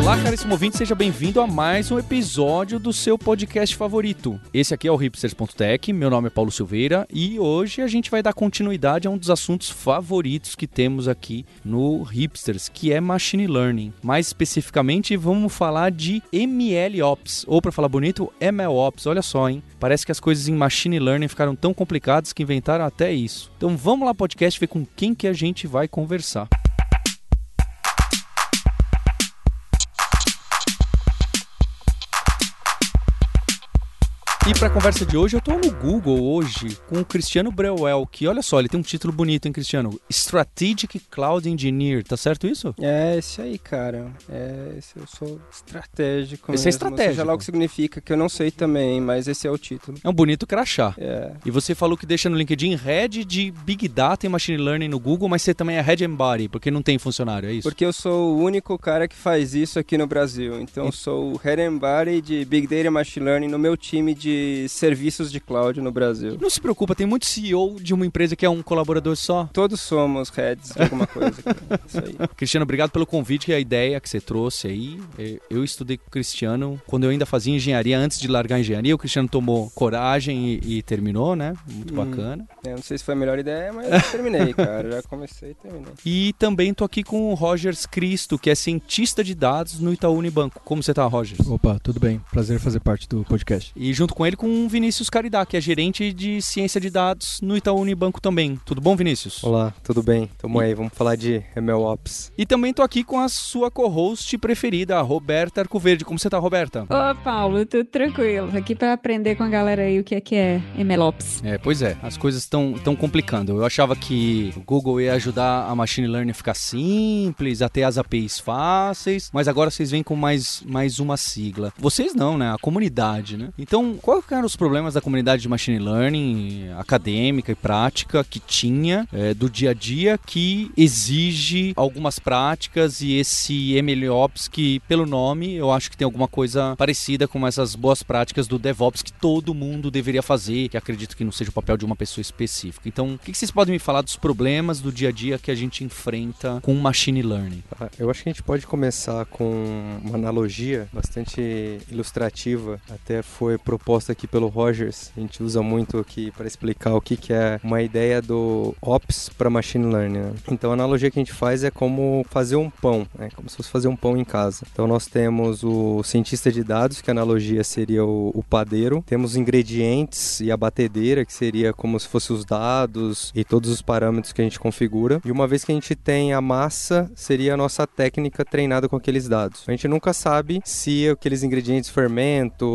Olá, caríssimo ouvinte, seja bem-vindo a mais um episódio do seu podcast favorito. Esse aqui é o hipsters.tech, meu nome é Paulo Silveira e hoje a gente vai dar continuidade a um dos assuntos favoritos que temos aqui no Hipsters, que é Machine Learning. Mais especificamente, vamos falar de MLOps, ou para falar bonito, MLOps. Olha só, hein? Parece que as coisas em Machine Learning ficaram tão complicadas que inventaram até isso. Então vamos lá, podcast, ver com quem que a gente vai conversar. E para a conversa de hoje, eu estou no Google hoje com o Cristiano Breuel, que olha só, ele tem um título bonito, hein, Cristiano? Strategic Cloud Engineer, tá certo isso? É, esse aí, cara. É, esse eu sou estratégico. Esse mesmo. é estratégico. Seja lá o que significa, que eu não sei também, mas esse é o título. É um bonito crachá. É. E você falou que deixa no LinkedIn Head de Big Data e Machine Learning no Google, mas você também é Head and Body, porque não tem funcionário, é isso? Porque eu sou o único cara que faz isso aqui no Brasil. Então eu sou o Head and Body de Big Data e Machine Learning no meu time de serviços de cloud no Brasil. Não se preocupa, tem muito CEO de uma empresa que é um colaborador só. Todos somos heads de alguma coisa. cara. Isso aí. Cristiano, obrigado pelo convite e a ideia que você trouxe aí. É, Eu estudei com o Cristiano quando eu ainda fazia engenharia, antes de largar a engenharia. O Cristiano tomou coragem e, e terminou, né? Muito Hum. bacana. Eu não sei se foi a melhor ideia, mas eu terminei, cara. Já comecei e terminei. E também tô aqui com o Rogers Cristo, que é cientista de dados no Itaú Unibanco. Como você tá, Rogers? Opa, tudo bem. Prazer fazer parte do podcast. E junto com ele com o Vinícius Caridá, que é gerente de ciência de dados no Itaú Unibanco também. Tudo bom, Vinícius? Olá, tudo bem? Tamo aí, vamos falar de MLOps. E também tô aqui com a sua co-host preferida, a Roberta Arcoverde. Como você tá, Roberta? Ô, Paulo, tudo tranquilo. Aqui pra aprender com a galera aí o que é que é MLOps. É, pois é, as coisas estão tão complicando. Eu achava que o Google ia ajudar a machine learning a ficar simples, a ter as APIs fáceis, mas agora vocês vêm com mais, mais uma sigla. Vocês não, né? A comunidade, né? Então, quais eram os problemas da comunidade de machine learning acadêmica e prática que tinha é, do dia a dia que exige algumas práticas e esse MLOps que, pelo nome, eu acho que tem alguma coisa parecida com essas boas práticas do DevOps que todo mundo deveria fazer, que acredito que não seja o papel de uma pessoa específica. Então, o que vocês podem me falar dos problemas do dia a dia que a gente enfrenta com machine learning? Ah, Eu acho que a gente pode começar com uma analogia bastante ilustrativa, até foi proposta aqui pelo Rogers. A gente usa muito aqui para explicar o que, que é uma ideia do Ops para Machine Learning. né? Então a analogia que a gente faz é como fazer um pão, né? como se fosse fazer um pão em casa. Então nós temos o cientista de dados, que a analogia seria o, o padeiro, temos os ingredientes e a batedeira, que seria como se fosse os dados e todos os parâmetros que a gente configura. E uma vez que a gente tem a massa, seria a nossa técnica treinada com aqueles dados. A gente nunca sabe se aqueles ingredientes, fermento,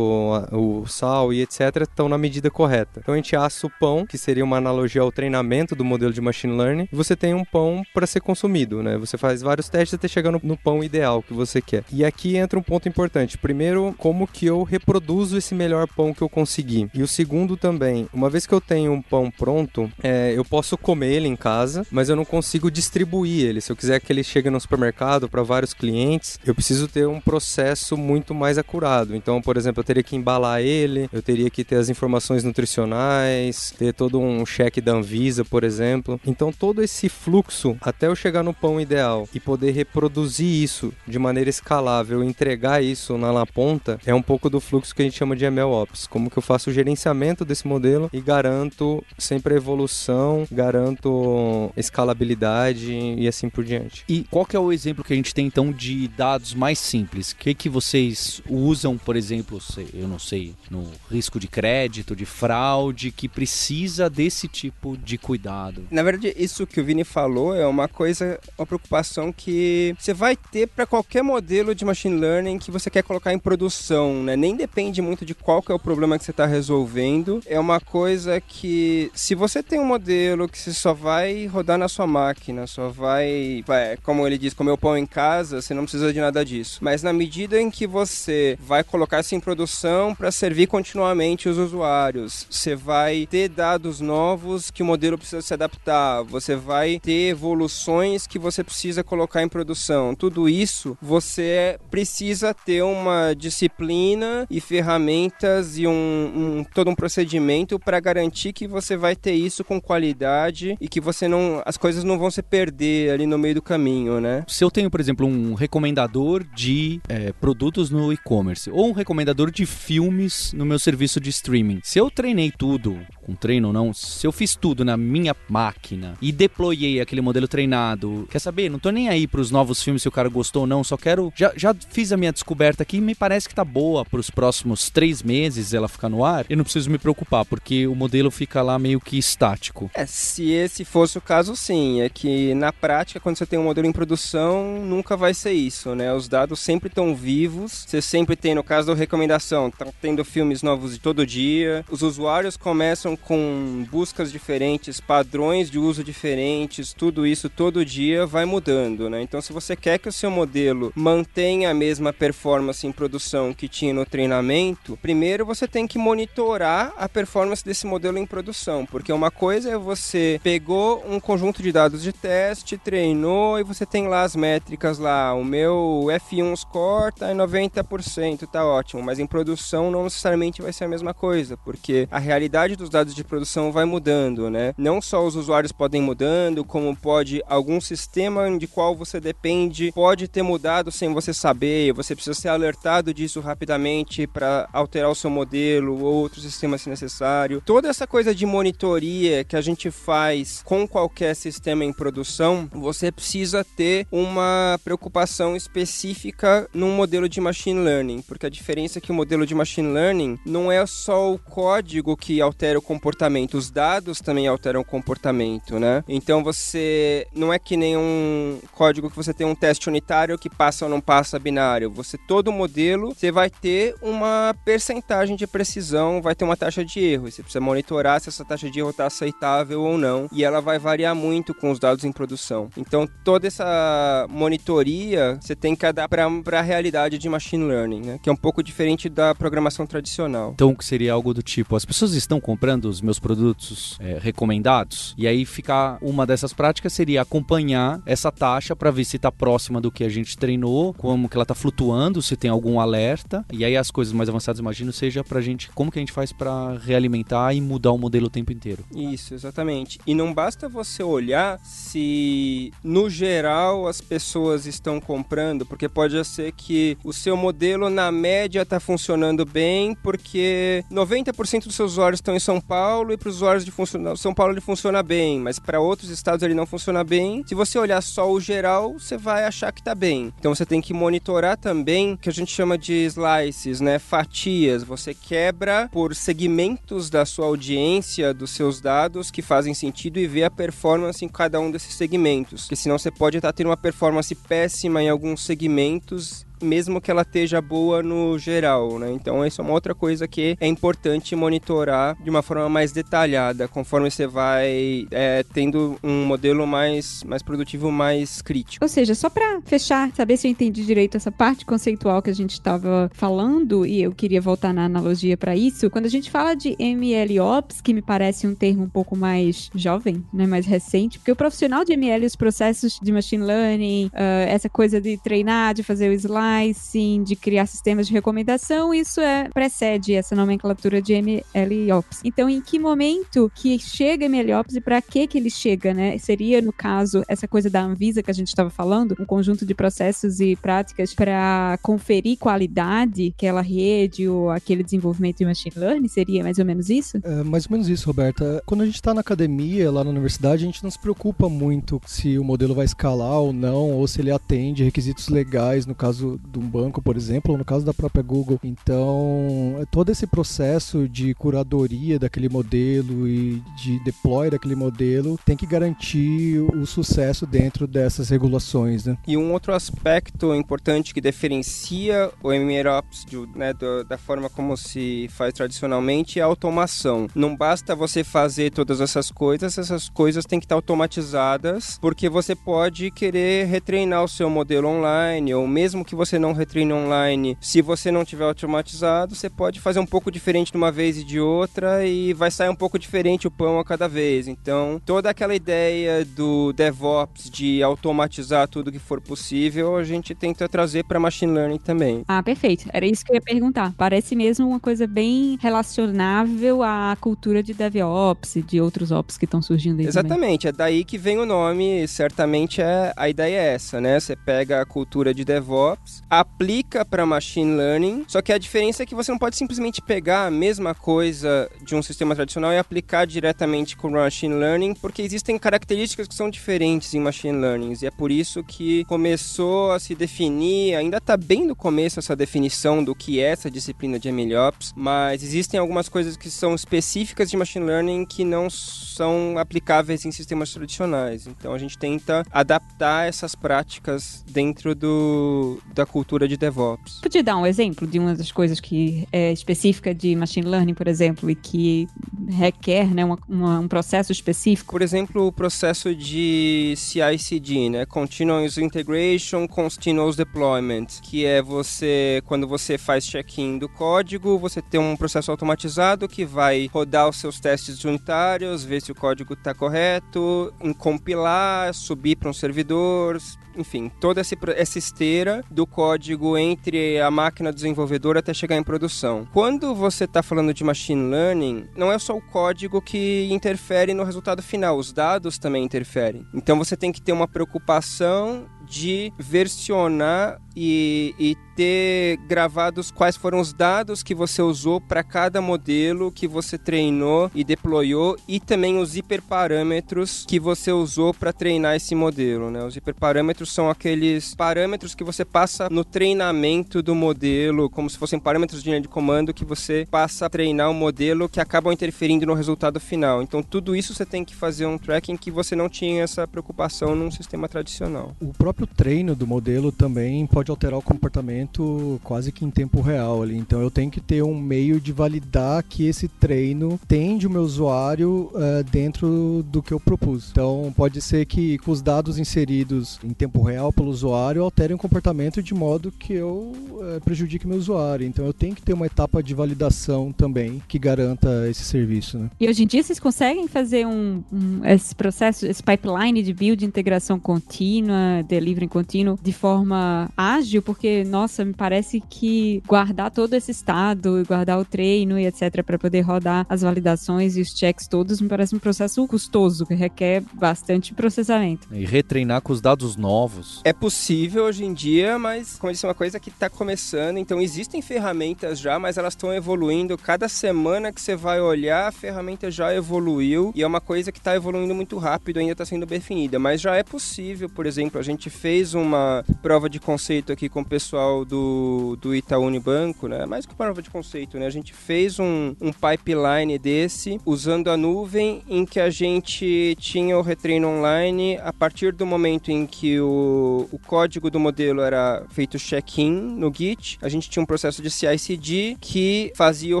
o sal e etc, estão na medida correta. Então a gente assa o pão, que seria uma analogia ao treinamento do modelo de machine learning, você tem um pão para ser consumido, né? Você faz vários testes até chegar no, no pão ideal que você quer. E aqui entra um ponto importante. Primeiro, como que eu reproduzo esse melhor pão que eu consegui. E o segundo também, uma vez que eu tenho um pão pronto, é, eu posso comer ele em casa, mas eu não consigo distribuir ele. Se eu quiser que ele chegue no supermercado para vários clientes, eu preciso ter um processo muito mais acurado. Então, por exemplo, eu teria que embalar ele, eu teria que ter as informações nutricionais, ter todo um cheque da Anvisa, por exemplo. Então, todo esse fluxo até eu chegar no pão ideal e poder reproduzir isso de maneira escalável, entregar isso na na ponta, é um pouco do fluxo que a gente chama de MLOps. Como que eu faço o gerenciamento desse modelo e garanto sempre a evolução, garanto escalabilidade e assim por diante. E qual que é o exemplo que a gente tem então de dados mais simples? O que que vocês usam, por exemplo, eu não sei, no risco de crédito, de fraude, que precisa desse tipo de cuidado? Na verdade, isso que o Vini falou é uma coisa, uma preocupação que você vai ter para qualquer modelo de machine learning que você quer colocar em produção, né? Nem depende muito de qual que é o problema que você está resolvendo. É uma coisa que, se você tem um modelo que você só vai rodar na sua máquina, só vai, vai, como ele diz, comer o pão em casa, você não precisa de nada disso. Mas na medida em que você vai colocar isso em produção para servir continuamente os usuários. Você vai ter dados novos que o modelo precisa se adaptar. Você vai ter evoluções que você precisa colocar em produção. Tudo isso você precisa ter uma disciplina e ferramentas e um, um todo um procedimento para garantir que você vai ter isso com qualidade e que você não as coisas não vão se perder ali no meio do caminho, né? Se eu tenho, por exemplo, um recomendador de é, produtos no e-commerce ou um recomendador de filmes no meu serviço de streaming, se eu treinei tudo, com treino ou não, se eu fiz tudo na minha máquina e deployei aquele modelo treinado, quer saber? Não tô nem aí pros novos filmes se o cara gostou ou não, só quero. Já, já fiz a minha descoberta aqui e me parece que tá boa pros próximos três meses ela ficar no ar. Eu não preciso me preocupar, porque o modelo fica lá meio que estático. É, se esse fosse o caso, sim. É que na prática, quando você tem um modelo em produção, nunca vai ser isso, né? Os dados sempre estão vivos. Você sempre tem, no caso da recomendação, tá tendo filmes novos de todo dia. Os usuários começam com buscas diferentes, padrões de uso diferentes, tudo isso todo dia vai mudando, né? Então, se você quer que o seu modelo mantenha a mesma performance em produção que tinha no treinamento, primeiro você tem que monitorar a performance desse modelo em produção, porque uma coisa é você pegou um conjunto de dados de teste, treinou e você tem lá as métricas lá, o meu F1 score tá em 90%, tá ótimo, mas em produção não necessariamente vai ser a mesma coisa, porque a realidade dos dados de produção vai mudando, né? Não só os usuários podem mudando, como pode algum sistema de qual você depende pode ter mudado sem você saber, você precisa ser alertado disso rapidamente para alterar o seu modelo ou outro sistema se necessário. Toda essa coisa de monitoria que a gente faz com qualquer sistema em produção, você precisa ter uma preocupação específica num modelo de machine learning, porque a diferença é que o modelo de machine learning não é só o código que altera o comportamento, os dados também alteram o comportamento, né? Então você não é que nem um código que você tem um teste unitário que passa ou não passa binário. Você todo modelo, você vai ter uma percentagem de precisão, vai ter uma taxa de erro. Você precisa monitorar se essa taxa de erro está aceitável ou não, e ela vai variar muito com os dados em produção. Então toda essa monitoria você tem que adaptar para a realidade de machine learning, né? que é um pouco diferente da programação tradicional. Então, que seria algo do tipo: as pessoas estão comprando os meus produtos é, recomendados, e aí ficar uma dessas práticas seria acompanhar essa taxa para ver se está próxima do que a gente treinou, como que ela está flutuando, se tem algum alerta. E aí as coisas mais avançadas, imagino, seja para a gente como que a gente faz para realimentar e mudar o modelo o tempo inteiro. Isso, exatamente. E não basta você olhar se no geral as pessoas estão comprando, porque pode ser que o seu modelo na média está funcionando bem, porque 90% dos seus usuários estão em São Paulo e para os usuários de São Paulo ele funciona bem, mas para outros estados ele não funciona bem. Se você olhar só o geral, você vai achar que está bem. Então você tem que monitorar também que a gente chama de slices, né? Fatias. Você quebra por segmentos da sua audiência, dos seus dados que fazem sentido e vê a performance em cada um desses segmentos. Porque senão você pode estar tendo uma performance péssima em alguns segmentos mesmo que ela esteja boa no geral, né? Então isso é uma outra coisa que é importante monitorar de uma forma mais detalhada, conforme você vai é, tendo um modelo mais, mais produtivo, mais crítico. Ou seja, só para fechar, saber se eu entendi direito essa parte conceitual que a gente estava falando, e eu queria voltar na analogia para isso, quando a gente fala de MLOps, que me parece um termo um pouco mais jovem, né, mais recente, porque o profissional de ML, os processos de machine learning, uh, essa coisa de treinar, de fazer o slide, sim de criar sistemas de recomendação, isso é precede essa nomenclatura de MLOps. Então, em que momento que chega MLOps e para que que ele chega, né? Seria, no caso, essa coisa da Anvisa que a gente estava falando, um conjunto de processos e práticas para conferir qualidade, aquela rede ou aquele desenvolvimento de machine learning? Seria mais ou menos isso? É mais ou menos isso, Roberta. Quando a gente está na academia, lá na universidade, a gente não se preocupa muito se o modelo vai escalar ou não, ou se ele atende requisitos legais, no caso de um banco, por exemplo, ou no caso da própria Google. Então, é todo esse processo de curadoria daquele modelo e de deploy daquele modelo tem que garantir o sucesso dentro dessas regulações. Né? E um outro aspecto importante que diferencia o MLOps né, da forma como se faz tradicionalmente é a automação. Não basta você fazer todas essas coisas, essas coisas têm que estar automatizadas, porque você pode querer retreinar o seu modelo online, ou mesmo que você não retreina online, se você não tiver automatizado, você pode fazer um pouco diferente de uma vez e de outra e vai sair um pouco diferente o pão a cada vez. Então, toda aquela ideia do DevOps de automatizar tudo que for possível, a gente tenta trazer para machine learning também. Ah, perfeito. Era isso que eu ia perguntar. Parece mesmo uma coisa bem relacionável à cultura de DevOps e de outros ops que estão surgindo aí Exatamente, também. é daí que vem o nome, certamente é a ideia é essa, né? Você pega a cultura de DevOps, aplica para machine learning, só que a diferença é que você não pode simplesmente pegar a mesma coisa de um sistema tradicional e aplicar diretamente com o machine learning, porque existem características que são diferentes em machine learning, e é por isso que começou a se definir, ainda está bem no começo essa definição do que é essa disciplina de MLOps, mas existem algumas coisas que são específicas de machine learning que não são aplicáveis em sistemas tradicionais. Então a gente tenta adaptar essas práticas dentro do, da cultura de DevOps. Podia dar um exemplo de uma das coisas que é específica de machine learning, por exemplo, e que requer né, uma, uma, um processo específico? Por exemplo, o processo de CI/CD, né, Continuous Integration, Continuous Deployment, que é você quando você faz check-in do código, você tem um processo automatizado que vai rodar os seus testes unitários, ver se o código está correto, compilar, subir para um servidor, enfim, toda essa esteira do código entre a máquina desenvolvedora até chegar em produção. Quando você está falando de machine learning, não é só o código que interfere no resultado final, os dados também interferem. Então você tem que ter uma preocupação de versionar e, e, ter gravados quais foram os dados que você usou para cada modelo que você treinou e deployou e também os hiperparâmetros que você usou para treinar esse modelo. Né? Os hiperparâmetros são aqueles parâmetros que você passa no treinamento do modelo, como se fossem parâmetros de linha de comando que você passa a treinar o modelo que acabam interferindo no resultado final. Então tudo isso você tem que fazer um tracking que você não tinha essa preocupação num sistema tradicional. O próprio treino do modelo também pode alterar o comportamento quase que em tempo real ali. Então eu tenho que ter um meio de validar que esse treino tende o meu usuário uh, dentro do que eu propus. Então pode ser que com os dados inseridos em tempo real pelo usuário alterem o comportamento de modo que eu uh, prejudique meu usuário. Então eu tenho que ter uma etapa de validação também que garanta esse serviço. Né? E hoje em dia vocês conseguem fazer um, um esse processo, esse pipeline de build, integração contínua, delivery contínuo de forma ágil, porque nossa, me parece que guardar todo esse estado e guardar o treino e etc para poder rodar as validações e os checks todos me parece um processo custoso que requer bastante processamento. E retreinar com os dados novos. É possível hoje em dia, mas como eu disse, é uma coisa que está começando, então existem ferramentas já, mas elas estão evoluindo. Cada semana que você vai olhar, a ferramenta já evoluiu e é uma coisa que está evoluindo muito rápido, ainda está sendo definida, mas já é possível, por exemplo, a gente fez uma prova de conceito aqui com o pessoal do, do Itaú Unibanco, né? Mais que prova de conceito, né? A gente fez um, um pipeline desse usando a nuvem em que a gente tinha o retreino online a partir do momento em que o, o código do modelo era feito check-in no Git, a gente tinha um processo de CI/CD que fazia o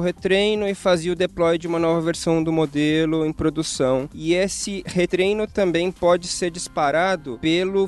retreino e fazia o deploy de uma nova versão do modelo em produção. E esse retreino também pode ser disparado pelo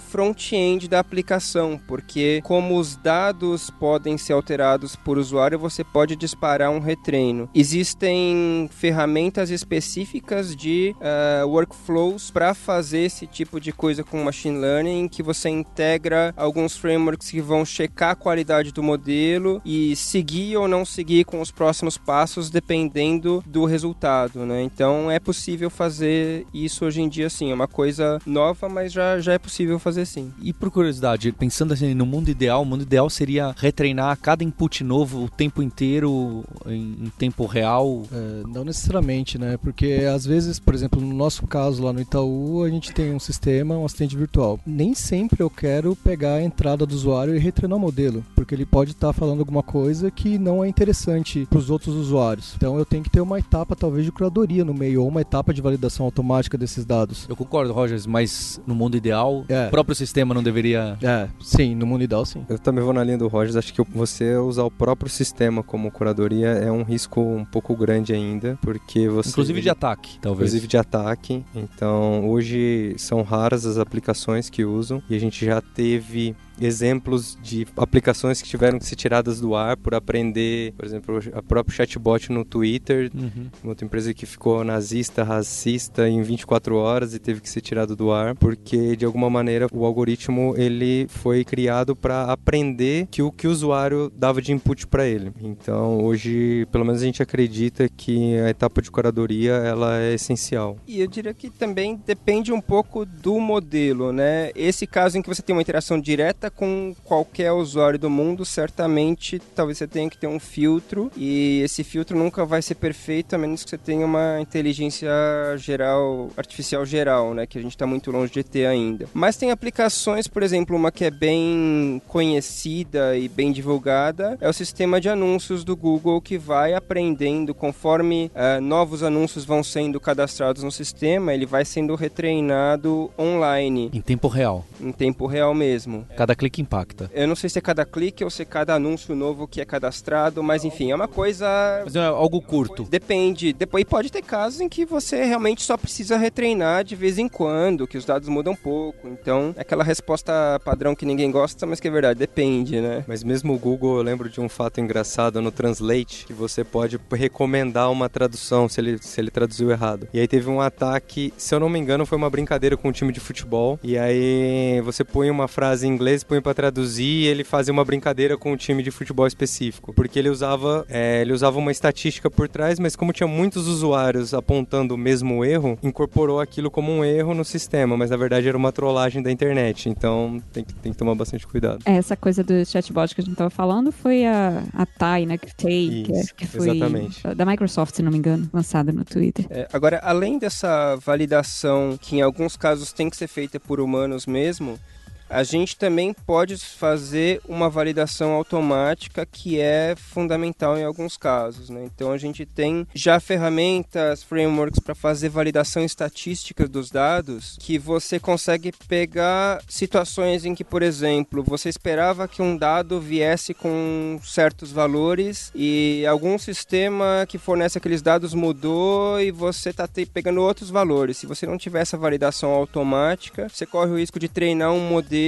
front-end da aplicação, porque como os dados podem ser alterados por usuário, você pode disparar um retreino. Existem ferramentas específicas de uh, workflows para fazer esse tipo de coisa com machine learning, que você integra alguns frameworks que vão checar a qualidade do modelo e seguir ou não seguir com os próximos passos dependendo do resultado, né? Então é possível fazer isso hoje em dia sim, é uma coisa nova, mas já, já é possível fazer sim. E por curiosidade, pensando assim no mundo ideal, o mundo ideal seria retreinar cada input novo o tempo inteiro em, em tempo real? É, não necessariamente, né? Porque às vezes, por exemplo, no nosso caso lá no Itaú, a gente tem um sistema, um assistente virtual. Nem sempre eu quero pegar a entrada do usuário e retreinar o modelo, porque ele pode estar tá falando alguma coisa que não é interessante para os outros usuários. Então eu tenho que ter uma etapa talvez de curadoria no meio ou uma etapa de validação automática desses dados. Eu concordo, Rogers, mas no mundo ideal, é. o próprio sistema não deveria. É, sim, no mundo ideal sim. Eu também vou na linha do Rogers, acho que você usar o próprio sistema como curadoria é um risco um pouco grande ainda, porque você... Inclusive de ataque, talvez. Inclusive de ataque. Então, hoje são raras as aplicações que usam e a gente já teve exemplos de aplicações que tiveram que ser tiradas do ar por aprender, por exemplo, a próprio chatbot no Twitter, Uhum. uma outra empresa que ficou nazista, racista em 24 horas e teve que ser tirado do ar, porque de alguma maneira o algoritmo ele foi criado para aprender que o que o usuário dava de input para ele. Então, hoje, pelo menos a gente acredita que a etapa de curadoria ela é essencial. E eu diria que também depende um pouco do modelo, né? Esse caso em que você tem uma interação direta com qualquer usuário do mundo, certamente talvez você tenha que ter um filtro e esse filtro nunca vai ser perfeito a menos que você tenha uma inteligência geral, artificial geral, né? Que a gente está muito longe de ter ainda. Mas tem aplicações, por exemplo, uma que é bem conhecida e bem divulgada é o sistema de anúncios do Google que vai aprendendo conforme eh, novos anúncios vão sendo cadastrados no sistema, ele vai sendo retreinado online, Em tempo real. em tempo real mesmo. Cada clique impacta. Eu não sei se é cada clique ou se é cada anúncio novo que é cadastrado, mas enfim, é uma coisa Mas é algo curto. Depende. Depois pode ter casos em que você realmente só precisa retreinar de vez em quando, que os dados mudam um pouco. Então, é aquela resposta padrão que ninguém gosta, mas que é verdade, depende, né? Mas mesmo o Google, eu lembro de um fato engraçado no Translate, que você pode recomendar uma tradução se ele, se ele traduziu errado. E aí teve um ataque, se eu não me engano, foi uma brincadeira com um time de futebol. E aí você põe uma frase em inglês, põe pra traduzir e ele fazia uma brincadeira com um time de futebol específico. Porque ele usava, é, ele usava uma estatística por trás, mas como tinha muitos usuários apontando o mesmo erro, incorporou aquilo como um erro no sistema, mas na verdade era uma trollagem da internet. Então tem que, tem que tomar bastante cuidado. Essa coisa do chatbot que a gente tava falando foi a, a Tai, né? Que é- Isso, que foi exatamente. da Microsoft, se não me engano, lançada no Twitter. É, agora, além dessa validação, que em alguns casos tem que ser feita por humanos mesmo, a gente também pode fazer uma validação automática que é fundamental em alguns casos. Né? Então a gente tem já ferramentas, frameworks para fazer validação estatística dos dados que você consegue pegar situações em que, por exemplo, você esperava que um dado viesse com certos valores e algum sistema que fornece aqueles dados mudou e você está pegando outros valores. Se você não tiver essa validação automática, você corre o risco de treinar um modelo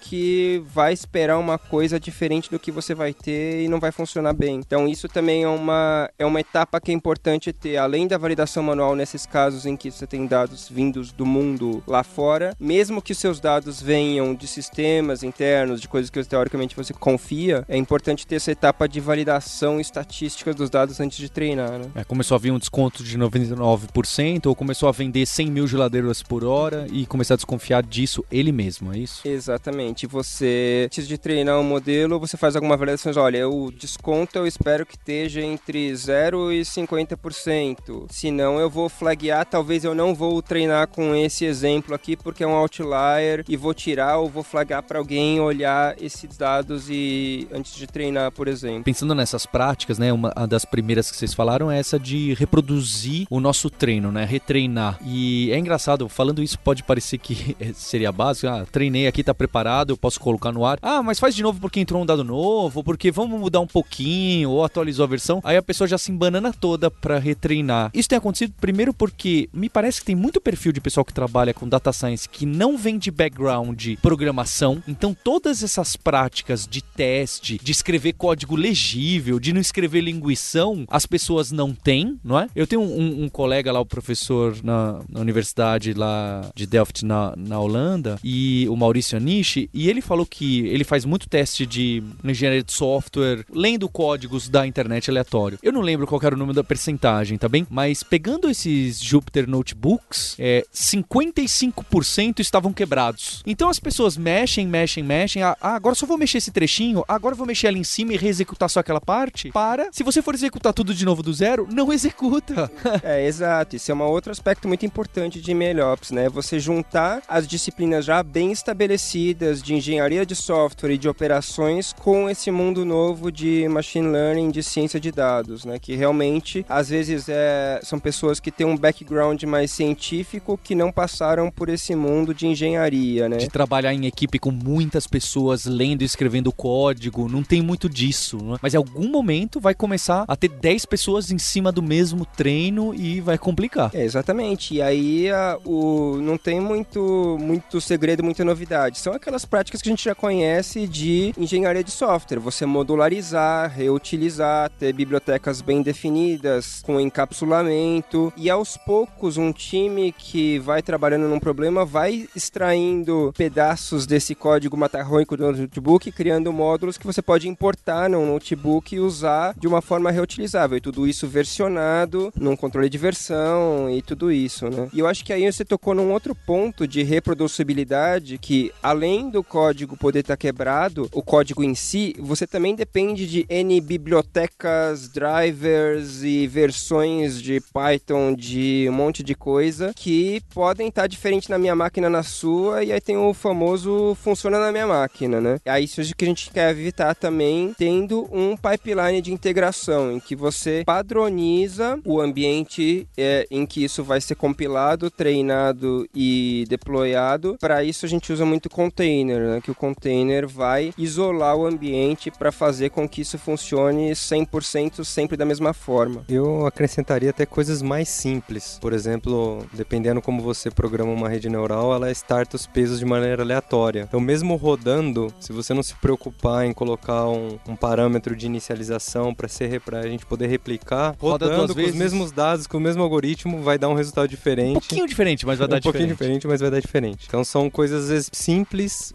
que vai esperar uma coisa diferente do que você vai ter e não vai funcionar bem. Então isso também é uma, é uma etapa que é importante ter, além da validação manual nesses casos em que você tem dados vindos do mundo lá fora, mesmo que os seus dados venham de sistemas internos, de coisas que teoricamente você confia, é importante ter essa etapa de validação estatística dos dados antes de treinar, né? É, começou a vir um desconto de 99% ou começou a vender 100 mil geladeiras por hora e começar a desconfiar disso ele mesmo, é isso? Exatamente. Você, antes de treinar um modelo, você faz alguma avaliação. Olha, o desconto eu espero que esteja entre 0 e 50%. Se não, eu vou flaguear. Talvez eu não vou treinar com esse exemplo aqui porque é um outlier e vou tirar ou vou flagar para alguém olhar esses dados e antes de treinar, por exemplo. Pensando nessas práticas, né, uma das primeiras que vocês falaram é essa de reproduzir o nosso treino, né, retreinar. E é engraçado, falando isso pode parecer que seria básico, ah, treinei aqui, tá preparado, eu posso colocar no ar. Ah, mas faz de novo porque entrou um dado novo, porque vamos mudar um pouquinho ou atualizou a versão. Aí a pessoa já se embanana toda para retreinar. Isso tem acontecido primeiro porque me parece que tem muito perfil de pessoal que trabalha com data science que não vem de background de programação. Então todas essas práticas de teste, de escrever código legível, de não escrever linguição, as pessoas não têm, não é? Eu tenho um, um colega lá, o professor na, na universidade lá de Delft, na, na Holanda, e o Maurício Anishi, e ele falou que ele faz muito teste de engenharia de software, lendo códigos da internet aleatório. Eu não lembro qual era o número da percentagem, tá bem? Mas pegando esses Jupyter Notebooks, é, 55% estavam quebrados. Então as pessoas mexem, mexem, mexem. Ah, agora só vou mexer esse trechinho, agora vou mexer ali em cima e reexecutar só aquela parte. Para. Se você for executar tudo de novo do zero, não executa. É, exato. Isso é um outro aspecto muito importante de MLOps, né? Você juntar as disciplinas já bem estabelecidas de engenharia de software e de operações com esse mundo novo de machine learning, de ciência de dados, né? Que realmente, às vezes, é, são pessoas que têm um background mais científico que não passaram por esse mundo de engenharia, né? De trabalhar em equipe com muitas pessoas lendo e escrevendo código, não tem muito disso, né? Mas em algum momento vai começar a ter 10 pessoas em cima do mesmo treino e vai complicar. É, exatamente. E aí a, o, não tem muito, muito segredo, muita novidade. Reproduzibilidade. São aquelas práticas que a gente já conhece de engenharia de software. Você modularizar, reutilizar, ter bibliotecas bem definidas, com encapsulamento. E aos poucos, um time que vai trabalhando num problema vai extraindo pedaços desse código matarrônico do notebook, criando módulos que você pode importar no notebook e usar de uma forma reutilizável. E tudo isso versionado num controle de versão e tudo isso, né? E eu acho que aí você tocou num outro ponto de reproducibilidade que, além do código poder estar quebrado, o código em si, você também depende de N bibliotecas, drivers e versões de Python de um monte de coisa que podem estar diferentes na minha máquina na sua e aí tem o famoso funciona na minha máquina, né? É isso que a gente quer evitar também tendo um pipeline de integração em que você padroniza o ambiente é, em que isso vai ser compilado, treinado e deployado. Para isso a gente usa muito container, né? Que o container vai isolar o ambiente para fazer com que isso funcione 100% sempre da mesma forma. Eu acrescentaria até coisas mais simples. Por exemplo, dependendo como você programa uma rede neural, ela starta os pesos de maneira aleatória. Então, mesmo rodando, se você não se preocupar em colocar um, um parâmetro de inicialização para ser para a gente poder replicar, Roda rodando com vezes. os mesmos dados, com o mesmo algoritmo, vai dar um resultado diferente. Um pouquinho diferente, mas vai dar um pouquinho diferente. diferente, mas vai dar diferente. Então são coisas às vezes simples,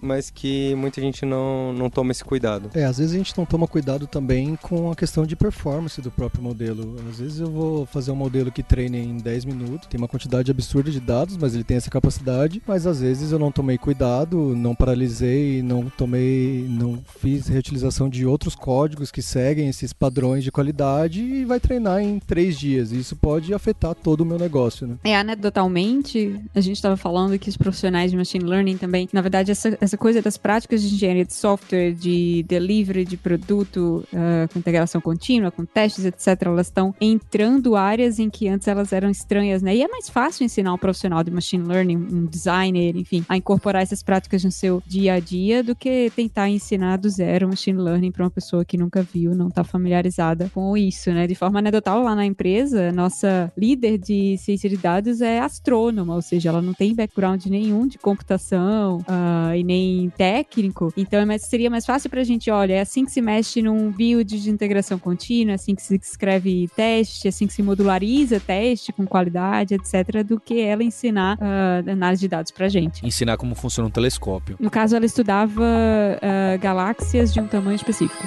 mas que muita gente não, não toma esse cuidado. É, às vezes a gente não toma cuidado também com a questão de performance do próprio modelo. Às vezes eu vou fazer um modelo que treine em 10 minutos, tem uma quantidade absurda de dados, mas ele tem essa capacidade, mas às vezes eu não tomei cuidado, não paralisei, não tomei, não fiz reutilização de outros códigos que seguem esses padrões de qualidade e vai treinar em 3 dias. Isso pode afetar todo o meu negócio, né? É, anedotalmente, a gente estava falando que os profissionais de machine learning também, na verdade, essa, essa coisa das práticas de engenharia de software, de delivery de produto, ah, com integração contínua, com testes, etc., elas estão entrando áreas em que antes elas eram estranhas, né? E é mais fácil ensinar um profissional de machine learning, um designer, enfim, a incorporar essas práticas no seu dia a dia do que tentar ensinar do zero machine learning para uma pessoa que nunca viu, não está familiarizada com isso, né? De forma anedotal, lá na empresa, nossa líder de ciência de dados é astrônoma, ou seja, ela não tem background nenhum de computação ah, e nem técnico. Então, é mais- seria mais fácil pra gente, olha, é assim que se mexe num build de integração contínua, é assim que se escreve teste, é assim que se modulariza teste com qualidade, etc., do que ela ensinar ah, análise de dados pra gente. Ensinar como funciona um telescópio. No caso, ela estudava ah, galáxias de um tamanho específico.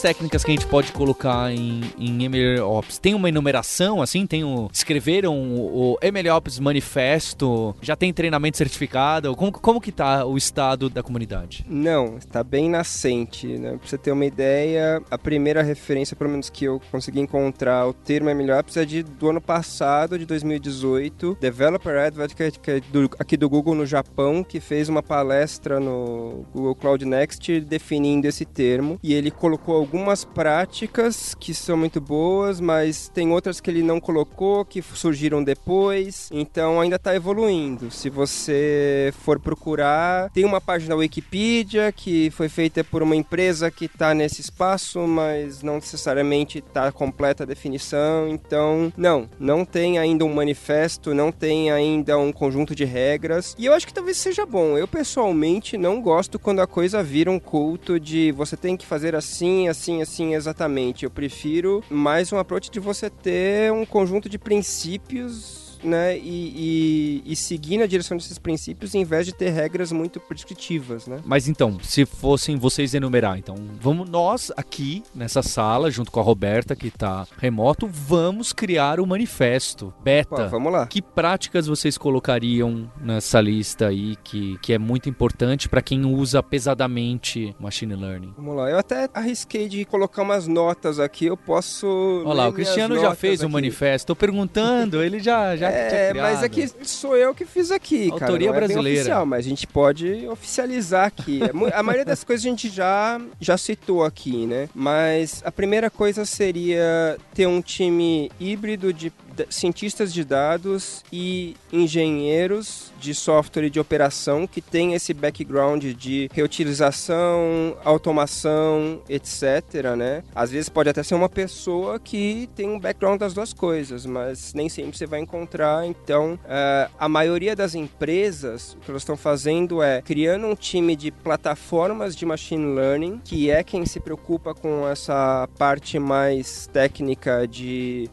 Técnicas que a gente pode colocar em, em MLOps? Tem uma enumeração, assim? Tem o, escreveram o, o MLOps Manifesto? Já tem treinamento certificado? Como, como que tá o estado da comunidade? Não, está bem nascente, né? Pra você ter uma ideia, a primeira referência, pelo menos que eu consegui encontrar, o termo MLOps é de, do ano passado, de 2018. Developer Advocate, é do- aqui do Google no Japão, que fez uma palestra no Google Cloud Next definindo esse termo. E ele colocou algumas práticas que são muito boas, mas tem outras que ele não colocou, que surgiram depois. Então ainda está evoluindo. Se você for procurar, tem uma página da Wikipedia que foi feita por uma empresa que está nesse espaço, mas não necessariamente está completa a definição. Então, não, não tem ainda um manifesto, não tem ainda um conjunto de regras. E eu acho que talvez seja bom. Eu pessoalmente não gosto quando a coisa vira um culto de você tem que fazer assim, assim, assim exatamente. Eu prefiro mais um approach de você ter um conjunto de princípios né, e, e, e seguir na direção desses princípios em vez de ter regras muito prescritivas, né? Mas então, se fossem vocês enumerar, então vamos nós aqui nessa sala, junto com a Roberta, que tá remoto, vamos criar o manifesto beta. Pô, vamos lá. Que práticas vocês colocariam nessa lista aí que, que é muito importante para quem usa pesadamente machine learning? Vamos lá. Eu até arrisquei de colocar umas notas aqui, eu posso. Olha lá, o Cristiano já fez o aqui. manifesto. Tô perguntando, ele já, já já que tinha É, criado. mas aqui sou eu que fiz aqui, cara. Autoria é bem brasileira. oficial, mas a gente pode oficializar aqui. É A maioria das coisas a gente já, já citou aqui, né? Mas a primeira coisa seria ter um time híbrido de cientistas de dados e engenheiros de software e de operação que tem esse background de reutilização, automação, etc, né? Às vezes pode até ser uma pessoa que tem um background das duas coisas, mas nem sempre você vai encontrar. Então, eh, a maioria das empresas, o que elas estão fazendo é criando um time de plataformas de machine learning, que é quem se preocupa com essa parte mais técnica de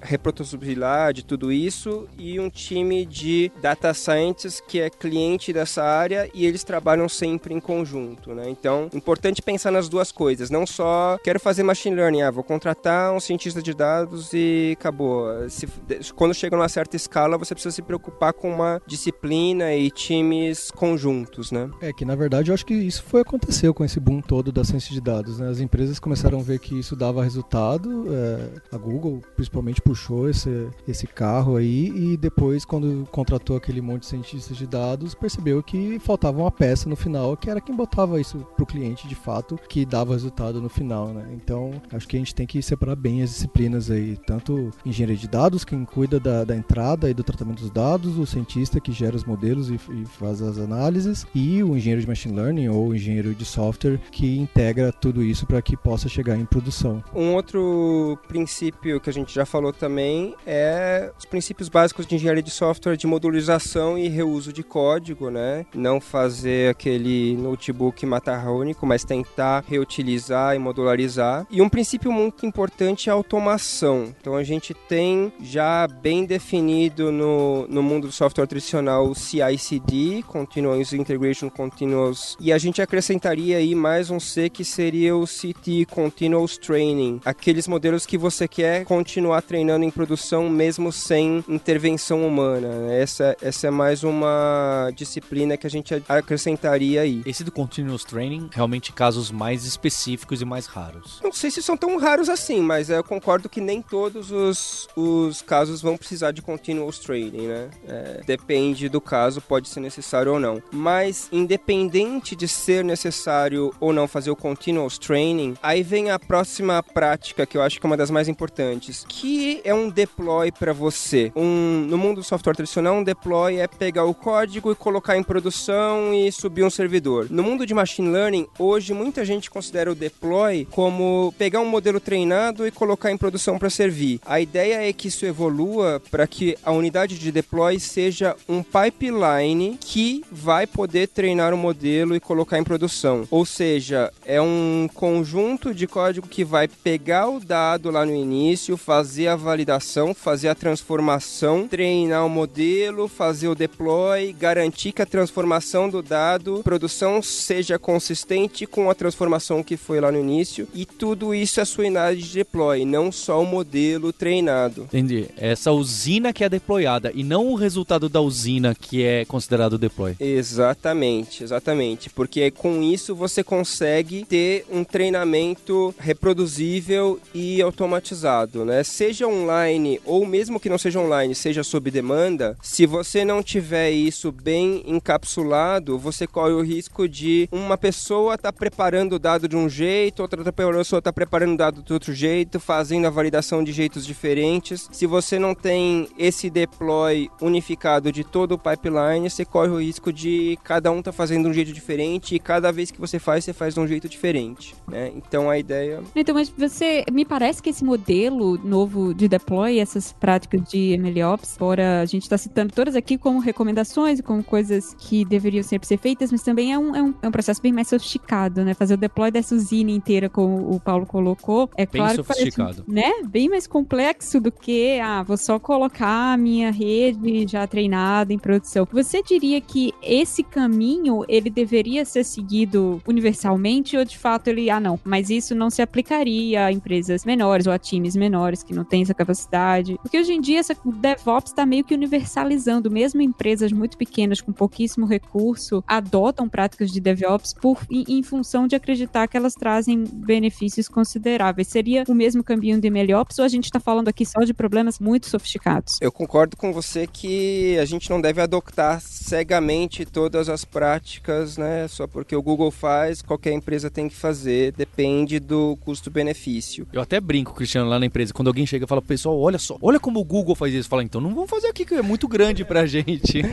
reproduzibilidade, tudo isso, e um time de data scientists que é cliente dessa área e eles trabalham sempre em conjunto, né? Então, importante pensar nas duas coisas, não só quero fazer machine learning, ah, vou contratar um cientista de dados e acabou. Se, quando chega numa certa escala, você precisa se preocupar com uma disciplina e times conjuntos, né? É que na verdade eu acho que isso foi aconteceu com esse boom todo da ciência de dados. Né? As empresas começaram a ver que isso dava resultado. é, a Google principalmente puxou esse, esse carro aí e depois quando contratou aquele monte de cientistas de dados percebeu que faltava uma peça no final que era quem botava isso pro cliente de fato que dava resultado no final, né? Então acho que a gente tem que separar bem as disciplinas aí, tanto engenharia de dados quem cuida da, da entrada e do tratamento dos dados, o cientista que gera os modelos e, e faz as análises e o engenheiro de machine learning ou o engenheiro de software que integra tudo isso para que possa chegar em produção. Um outro princípio que a gente já falou também é os princípios básicos de engenharia de software de modularização e reuso de código, né? Não fazer aquele notebook macarrônico, mas tentar reutilizar e modularizar. E um princípio muito importante é a automação. Então a gente tem já bem definido no, no mundo do software tradicional o CI/CD, Continuous Integration Continuous, e a gente acrescentaria aí mais um C que seria o CT, Continuous Training, aqueles modelos que você quer continuar treinando em produção mesmo sem intervenção humana. né? Essa, essa é mais uma disciplina que a gente acrescentaria aí. Esse do Continuous Training, realmente casos mais específicos e mais raros. Não sei se são tão raros assim, mas eu concordo que nem todos os, os casos vão precisar de continuous training, né? É, depende do caso, pode ser necessário ou não. Mas, independente de ser necessário ou não fazer o continuous training, aí vem a próxima prática que eu acho que é uma das mais importantes, que é um deploy para você. Um, no mundo do software tradicional, um deploy é pegar o código e colocar em produção e subir um servidor. No mundo de machine learning, hoje muita gente considera o deploy como pegar um modelo treinado e colocar em produção para servir. A ideia é que isso evolua para que a unidade de deploy seja um pipeline que vai poder treinar o modelo e colocar em produção. Ou seja, é um conjunto de código que vai pegar o dado lá no início, fazer a validação, fazer a transformação, treinar o modelo, fazer o deploy, garantir que a transformação do dado, produção seja consistente com a transformação que foi lá no início e tudo isso é sua unidade de deploy, não só o modelo treinado. Entendi. Essa usina que é deployada e não o resultado da usina que é considerado deploy. Exatamente, exatamente. Porque com isso você consegue ter um treinamento reproduzível e automatizado, né? Seja online ou mesmo que não seja online, seja sob demanda, se você não tiver isso bem encapsulado, você corre o risco de uma pessoa estar preparando o dado de um jeito, outra pessoa está preparando o dado de outro jeito, fazendo a validação de jeitos diferentes. Se você não tem esse deploy unificado de todo o pipeline, você corre o risco de cada um tá fazendo de um jeito diferente e cada vez que você faz, você faz de um jeito diferente, né? Então a ideia Então, mas você. Me parece que esse modelo novo de deploy, essas práticas de MLOps, fora a gente está citando todas aqui como recomendações e como coisas que deveriam sempre ser feitas, mas também é um, é um, é um processo bem mais sofisticado, né? Fazer o deploy dessa usina inteira, como o Paulo colocou, é Bem claro que sofisticado. parece, né? Bem mais complexo do que, ah, vou só colocar a minha rede já treinada em produção. Você diria que esse caminho, ele deveria ser seguido universalmente ou de fato ele, ah, não, mas isso não se aplicaria a empresas menores ou a times menores que não têm essa capacidade? Porque hoje em dia essa o DevOps está meio que universalizando, mesmo empresas muito pequenas com pouquíssimo recurso adotam práticas de DevOps por, em, em função de acreditar que elas trazem benefícios consideráveis. Seria o mesmo caminho de MLOps ou a gente está falando aqui só de problemas muito sofisticados? Eu concordo concordo com você que a gente não deve adotar cegamente todas as práticas, né? Só porque o Google faz, qualquer empresa tem que fazer, depende do custo-benefício. Eu até brinco, Cristiano, lá na empresa, quando alguém chega e fala, pessoal, olha só, olha como o Google faz isso. Fala, então não vamos fazer aqui, que é muito grande pra gente.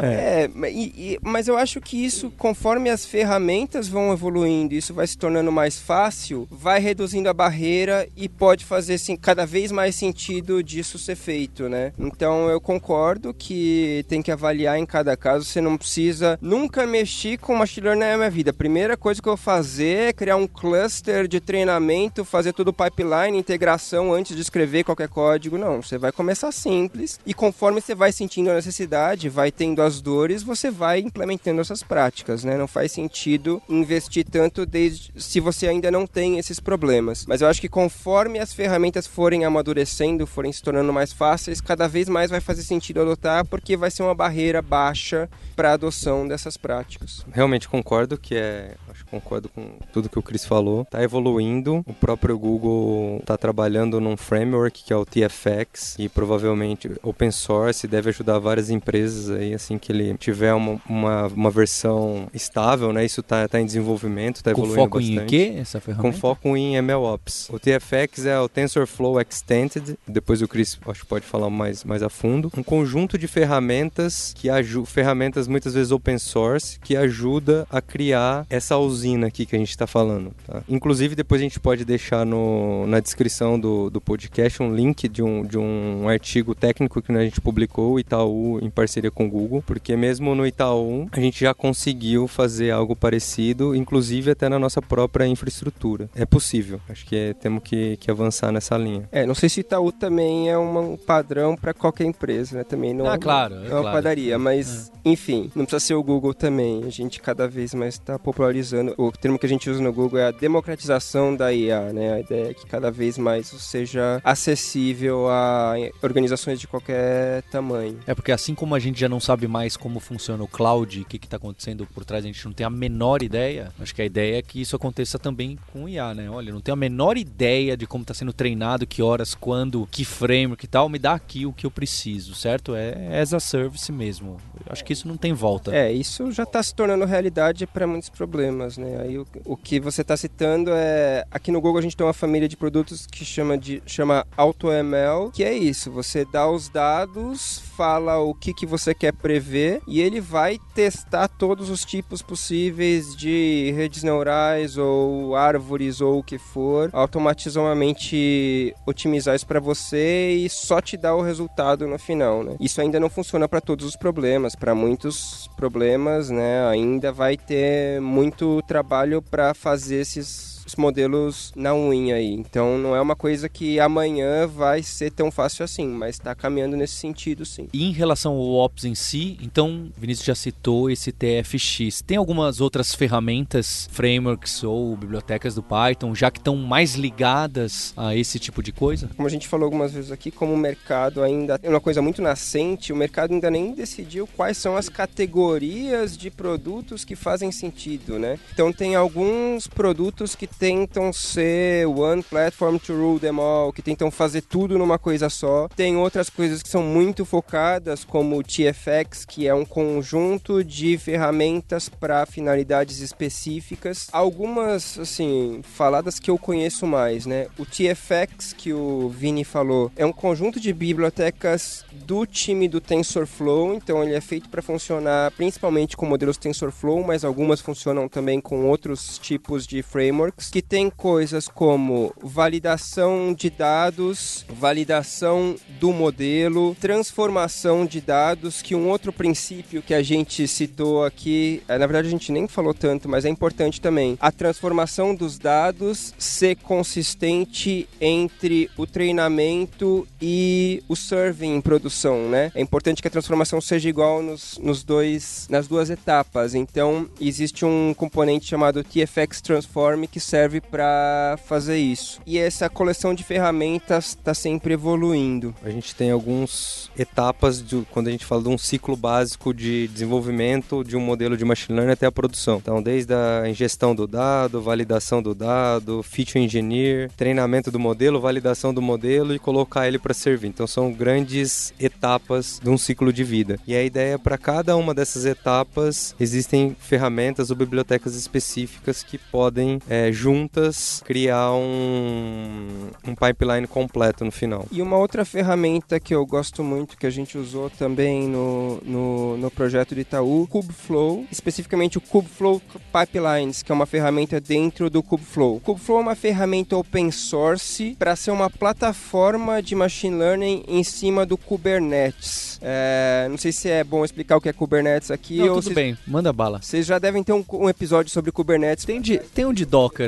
É, e- e- mas eu acho que isso, conforme as ferramentas vão evoluindo, isso vai se tornando mais fácil, vai reduzindo a barreira e pode fazer assim, cada vez mais sentido disso ser feito, né? Então eu concordo que tem que avaliar em cada caso, você não precisa nunca mexer com machine learning na minha vida. A primeira coisa que eu vou fazer é criar um cluster de treinamento, fazer tudo pipeline, integração antes de escrever qualquer código. Não, você vai começar simples e conforme você vai sentindo a necessidade, vai tendo as dores, você vai implementando essas práticas, né? Não faz sentido investir tanto desde se você ainda não tem esses problemas. Mas eu acho que conforme as ferramentas forem amadurecendo, forem se tornando mais fáceis, cada vez mais vai fazer sentido adotar, porque vai ser uma barreira baixa para a adoção dessas práticas. Realmente concordo que é. Acho que concordo com tudo que o Chris falou. Tá evoluindo. O próprio Google tá trabalhando num framework que é o TFX e provavelmente open source deve ajudar várias empresas aí assim que ele tiver uma, uma, uma versão estável, né? Isso tá, tá em desenvolvimento, tá Com evoluindo foco em bastante. quê, essa Com ferramenta? foco em MLOps. O TFX é o TensorFlow Extended, depois o Chris acho que pode falar mais, mais a fundo. Um conjunto de ferramentas que ferramentas muitas vezes open source que ajuda a criar essa usina aqui que a gente está falando. tá? Inclusive depois a gente pode deixar no, na descrição do, do podcast um link de um, de um artigo técnico que a gente publicou, o Itaú em parceria com o Google, porque mesmo no Itaú a gente já conseguiu fazer algo parecido, inclusive até na nossa própria infraestrutura. É possível. Acho que é- temos que, que avançar nessa linha. É, não sei se Itaú também é um padrão para qualquer empresa, né? Também não Ah, é, claro, é é uma claro. padaria, mas enfim, não precisa ser o Google também. A gente cada vez mais está popularizando. O termo que a gente usa no Google é a democratização da IA, né? A ideia é que cada vez mais seja acessível a organizações de qualquer tamanho. É porque assim como a gente já não sabe mais como funciona o cloud, o que está acontecendo por trás, a gente não tem a menor ideia. Acho que a ideia é que isso aconteça também com o IA, né? Olha, não tenho a menor ideia de como está sendo treinado, que horas, quando, que framework e tal. Me dá aqui o que eu preciso, certo? É as a service mesmo. Eu acho que isso não tem volta. É, isso já está se tornando realidade para muitos problemas, né? Aí o, o que você está citando é aqui no Google a gente tem uma família de produtos que chama de chama AutoML, que é isso. Você dá os dados, fala o que que você quer prever e ele vai testar todos os tipos possíveis de redes neurais ou árvores ou o que for, automaticamente otimizar isso para você e só te dar o resultado no final, né? Isso ainda não funciona para todos os problemas, para muitos problemas, né? Ainda vai ter muito trabalho para fazer esses os modelos na unha aí. Então não é uma coisa que amanhã vai ser tão fácil assim, mas está caminhando nesse sentido sim. E em relação ao Ops em si, então, Vinícius já citou esse TFX. Tem algumas outras ferramentas, frameworks ou bibliotecas do Python, já que estão mais ligadas a esse tipo de coisa? Como a gente falou algumas vezes aqui, como o mercado ainda é uma coisa muito nascente, o mercado ainda nem decidiu quais são as categorias de produtos que fazem sentido, né? Então tem alguns produtos que tentam ser one platform to rule them all, que tentam fazer tudo numa coisa só. Tem outras coisas que são muito focadas, como o TFX, que é um conjunto de ferramentas para finalidades específicas. Algumas, assim, faladas que eu conheço mais, né? O TFX, que o Vini falou, é um conjunto de bibliotecas do time do TensorFlow, então ele é feito para funcionar principalmente com modelos TensorFlow, mas algumas funcionam também com outros tipos de frameworks, que tem coisas como validação de dados, validação do modelo, transformação de dados, que um outro princípio que a gente citou aqui, eh, na verdade a gente nem falou tanto, mas é importante também, a transformação dos dados ser consistente entre o treinamento e o serving em produção, né? É importante que a transformação seja igual nos, nos dois, nas duas etapas. Então, existe um componente chamado TFX Transform que serve serve para fazer isso. E essa coleção de ferramentas está sempre evoluindo. A gente tem algumas etapas de, quando a gente fala de um ciclo básico de desenvolvimento de um modelo de machine learning até a produção. Então, desde a ingestão do dado, validação do dado, feature engineer, treinamento do modelo, validação do modelo e colocar ele para servir. Então, são grandes etapas de um ciclo de vida. E a ideia é para cada uma dessas etapas existem ferramentas ou bibliotecas específicas que podem é, juntas criar um, um pipeline completo no final. E uma outra ferramenta que eu gosto muito, que a gente usou também no, no, no projeto de Itaú, Kubeflow, especificamente o Kubeflow Pipelines, que é uma ferramenta dentro do Kubeflow. O Kubeflow é uma ferramenta open source para ser uma plataforma de machine learning em cima do Kubernetes. É, não sei se é bom explicar o que é Kubernetes aqui. Não, tudo vocês, bem, manda bala. Vocês já devem ter um, um episódio sobre Kubernetes. Tem, de, tem um de Docker,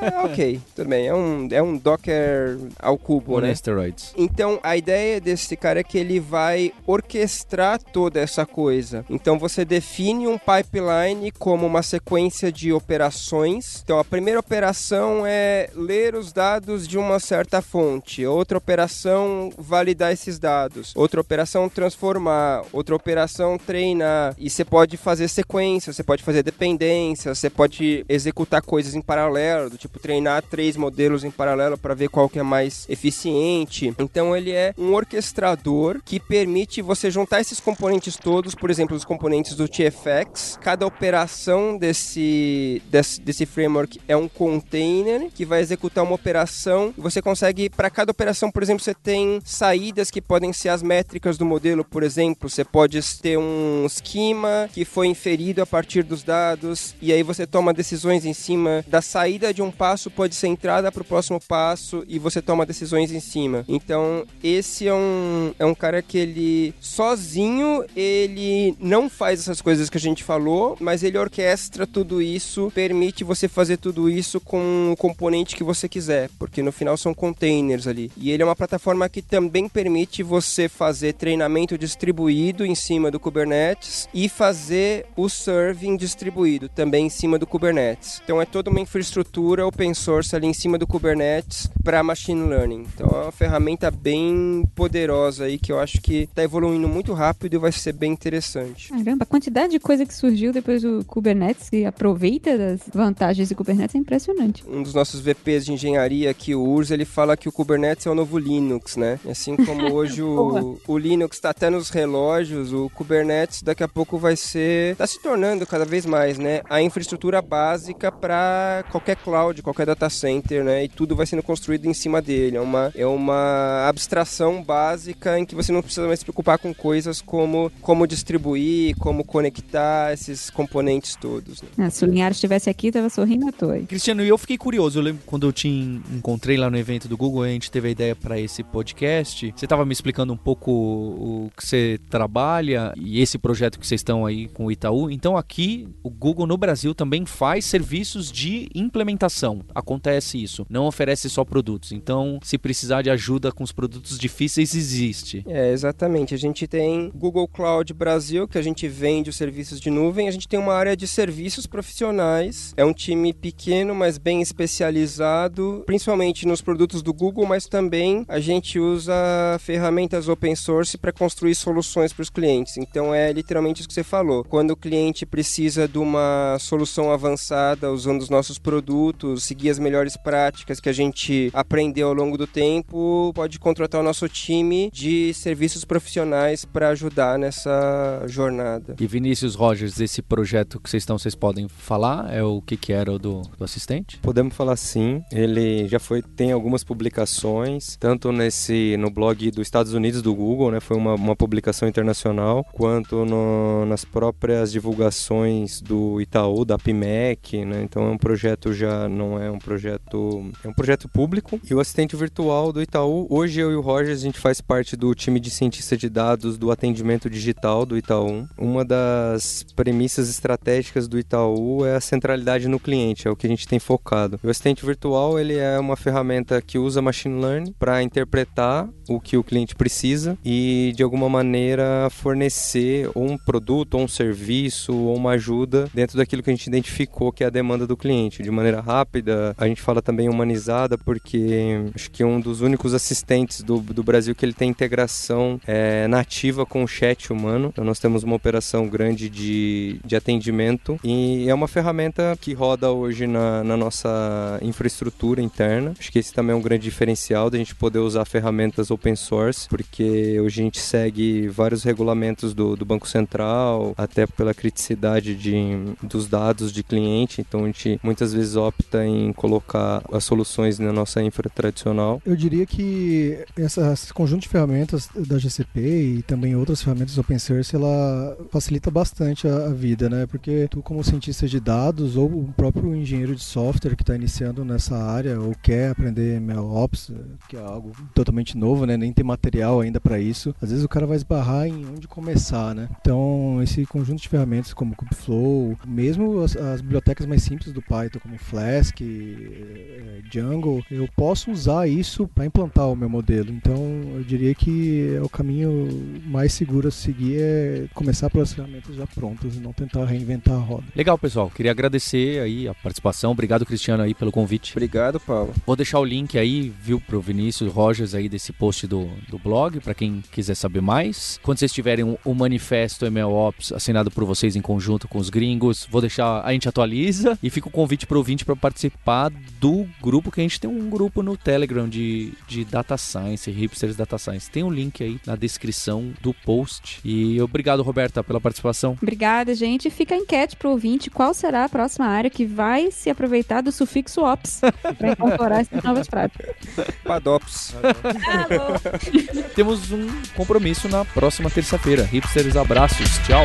Ah, ok, tudo bem. É um, é um Docker ao cubo, né? né? Steroids. Então, a ideia desse cara é que ele vai orquestrar toda essa coisa. Então, você define um pipeline como uma sequência de operações. Então, a primeira operação é ler os dados de uma certa fonte. Outra operação, validar esses dados. Outra operação, transformar. Outra operação, treinar. E você pode fazer sequência, você pode fazer dependência, você pode executar coisas em paralelo, do tipo treinar três modelos em paralelo para ver qual que é mais eficiente. Então ele é um orquestrador que permite você juntar esses componentes todos, por exemplo, os componentes do TFX. Cada operação desse, desse, desse framework é um container que vai executar uma operação. Você consegue, para cada operação, por exemplo, você tem saídas que podem ser as métricas do modelo, por exemplo. Você pode ter um esquema que foi inferido a partir dos dados, e aí você toma decisões em cima da saída de um passo, pode ser entrada para o próximo passo, e você toma decisões em cima. Então, esse é um, é um cara que ele sozinho, ele não faz essas coisas que a gente falou, mas ele orquestra tudo isso, permite você fazer tudo isso com o componente que você quiser, porque no final são containers ali. E ele é uma plataforma que também permite você fazer treinamento distribuído em cima do Kubernetes e fazer o serving distribuído também em cima do Kubernetes. Então é toda uma infraestrutura open source ali em cima do Kubernetes para machine learning. Então é uma ferramenta bem poderosa aí que eu acho que está evoluindo muito rápido e vai ser bem interessante. Caramba, a quantidade de coisa que surgiu depois do Kubernetes e aproveita das vantagens do Kubernetes é impressionante. Um dos nossos VPs de engenharia aqui, o Urs, ele fala que o Kubernetes é o novo Linux, né? Assim como hoje o, o Linux está até nos relógios, o Kubernetes daqui a pouco vai ser, está se tornando cada vez mais, né? A infraestrutura básica para qualquer cloud, qualquer data center, né? E tudo vai sendo construído em cima dele. É uma, é uma abstração básica em que você não precisa mais se preocupar com coisas como como distribuir, como conectar esses componentes todos. Né? Ah, se o Linhares estivesse aqui, tava sorrindo à toa. Cristiano, e eu fiquei curioso. Eu lembro quando eu te en- encontrei lá no evento do Google, a gente teve a ideia para esse podcast. Você estava me explicando um pouco o que você trabalha e esse projeto que vocês estão aí com o Itaú. Então aqui o Google no Brasil também faz serviços de implementação. Acontece isso. Não oferece só produtos. Então, se precisar de ajuda com os produtos difíceis, existe. É, exatamente. A gente tem Google Cloud Brasil, que a gente vende os serviços de nuvem. A gente tem uma área de serviços profissionais. É um time pequeno, mas bem especializado, principalmente nos produtos do Google, mas também a gente usa ferramentas open source para construir soluções para os clientes. Então é literalmente isso que você falou. Quando o cliente precisa de uma solução avançada usando os nossos produtos, seguir as melhores práticas que a gente aprendeu ao longo do tempo, pode contratar o nosso time de serviços profissionais para ajudar nessa jornada. E Vinícius Rogers, esse projeto que vocês estão, vocês podem falar? É o que que era o do, do assistente? Podemos falar sim. Ele já foi tem algumas publicações, tanto nesse no blog dos Estados Unidos do Google, né? Foi uma, uma publicação internacional, quanto no- nas próprias divulgações do Itaú, da PIMEC, né? Então é um projeto já não é um projeto é um projeto público. E o assistente virtual do Itaú, hoje eu e o Rogers a gente faz parte do time de cientista de dados do atendimento digital do Itaú. Uma das premissas estratégicas do Itaú é a centralidade no cliente, é o que a gente tem focado. O assistente virtual ele é uma ferramenta que usa machine learning para interpretar o que o cliente precisa e de alguma maneira fornecer um produto, ou um serviço, ou uma ajuda dentro daquilo que a gente identificou que é a demanda do cliente, de maneira rápida. A gente fala também humanizada, porque acho que é um dos únicos assistentes do, do Brasil que ele tem integração é, nativa com o chat humano. Então nós temos uma operação grande de, de atendimento e é uma ferramenta que roda hoje na, na nossa infraestrutura interna. Acho que esse também é um grande diferencial da gente poder usar ferramentas open source, porque hoje a gente segue vários regulamentos do, do Banco Central, até pela criticidade de, dos dados de cliente, então a gente muitas vezes opta em colocar as soluções na nossa infra tradicional. Eu diria que esse conjunto de ferramentas da GCP e também outras ferramentas open source, ela facilita bastante a, a vida, né? Porque tu como cientista de dados ou o próprio engenheiro de software que está iniciando nessa área ou quer aprender MLOps, que é algo totalmente novo, né? Nem tem material ainda para isso. Às vezes o cara vai esbarrar em onde começar, né? Então, esse conjunto de ferramentas como Kubeflow, mesmo as, as bibliotecas mais simples do Python, como Flask, eh, Django, eu posso usar isso para implantar o meu modelo. Então, eu diria que é o caminho mais seguro a seguir é começar pelas ferramentas já prontas e não tentar reinventar a roda. Legal, pessoal. Queria agradecer aí a participação. Obrigado, Cristiano, aí pelo convite. Obrigado, Paulo. Vou deixar o link aí, viu, pro Vinícius Rogers aí desse post do, do blog, para quem quiser saber mais. Quando vocês tiverem o um, um manifesto MLOps assinado por vocês em conjunto com os gringos, vou deixar, a gente atualiza e fica o convite pro ouvinte para participar do grupo, que a gente tem um grupo no Telegram de, de Data Science, Hipsters Data Science. Tem um link aí na descrição do post. E obrigado, Roberta, pela participação. Obrigada, gente. Fica a enquete pro ouvinte qual será a próxima área que vai se aproveitar do sufixo ops para incorporar essas novas práticas. Padops. Temos um compromisso na próxima terça-feira. Hipsters, abraços. Tchau.